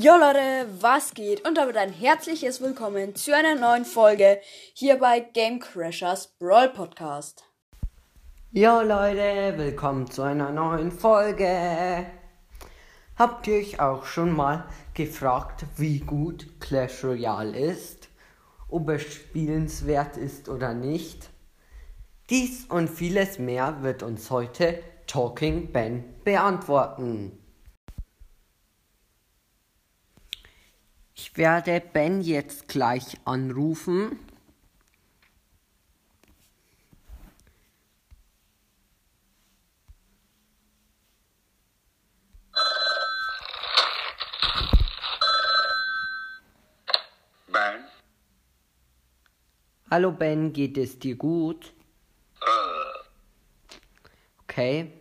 Jo Leute, was geht? Und damit ein herzliches Willkommen zu einer neuen Folge hier bei Game Crashers Brawl Podcast. Jo Leute, willkommen zu einer neuen Folge. Habt ihr euch auch schon mal gefragt, wie gut Clash Royale ist? Ob es spielenswert ist oder nicht? Dies und vieles mehr wird uns heute Talking Ben beantworten. Ich werde Ben jetzt gleich anrufen. Ben? Hallo Ben, geht es dir gut? Okay.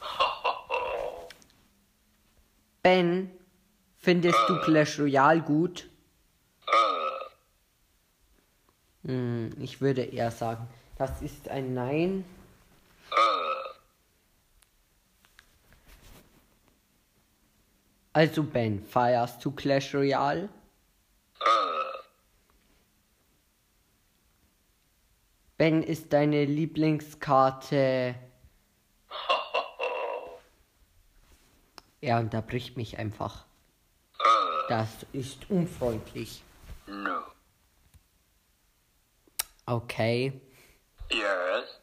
Ben, findest du Clash Royale gut? Hm, ich würde eher sagen, das ist ein Nein. Also Ben, feierst du Clash Royale? Ben, ist deine Lieblingskarte... Er unterbricht mich einfach. Das ist unfreundlich. No. Okay. Yes?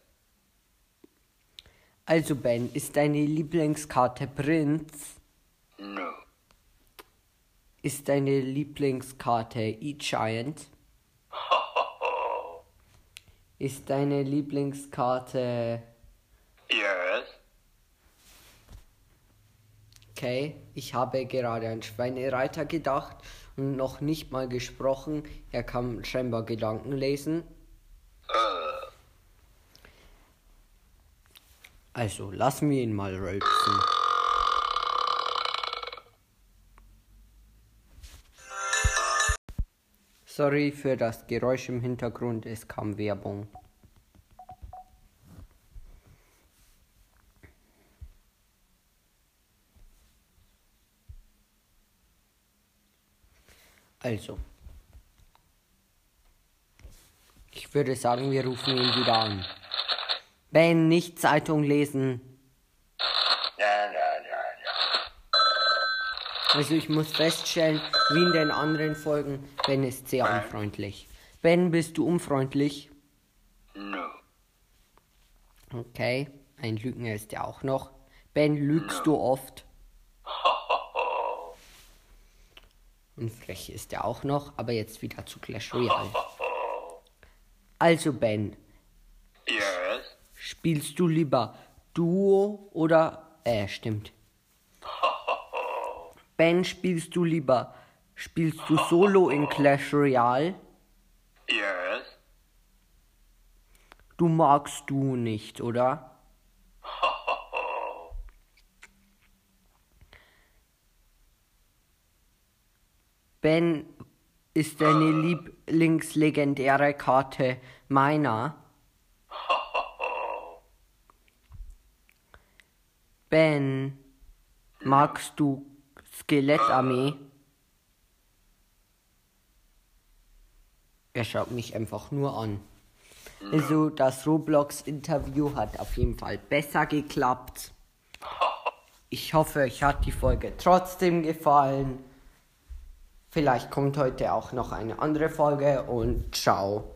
Also Ben, ist deine Lieblingskarte Prinz? No. Ist deine Lieblingskarte E-Giant? Ist deine Lieblingskarte... Yes? Okay, ich habe gerade an Schweinereiter gedacht und noch nicht mal gesprochen. Er kann scheinbar Gedanken lesen. Also, lassen wir ihn mal rülpsen. Sorry für das Geräusch im Hintergrund, es kam Werbung. Also. Ich würde sagen, wir rufen ihn wieder an. Ben, nicht Zeitung lesen. Ja, ja, ja, ja. Also ich muss feststellen, wie in den anderen Folgen, Ben ist sehr unfreundlich. Ben, bist du unfreundlich? No. Okay, ein Lügner ist er auch noch. Ben, lügst du oft? Und frech ist er auch noch, aber jetzt wieder zu Clash Royale. Also Ben, Yes? spielst du lieber Duo oder... Äh, stimmt. Ben, spielst du lieber... Spielst du Solo in Clash Royale? Yes? Du magst du nicht, oder? Ben, ist deine Lieblingslegendäre Karte meiner? Ben, magst du Skelettarmee? Er schaut mich einfach nur an. Also das Roblox-Interview hat auf jeden Fall besser geklappt. Ich hoffe, euch hat die Folge trotzdem gefallen. Vielleicht kommt heute auch noch eine andere Folge und ciao.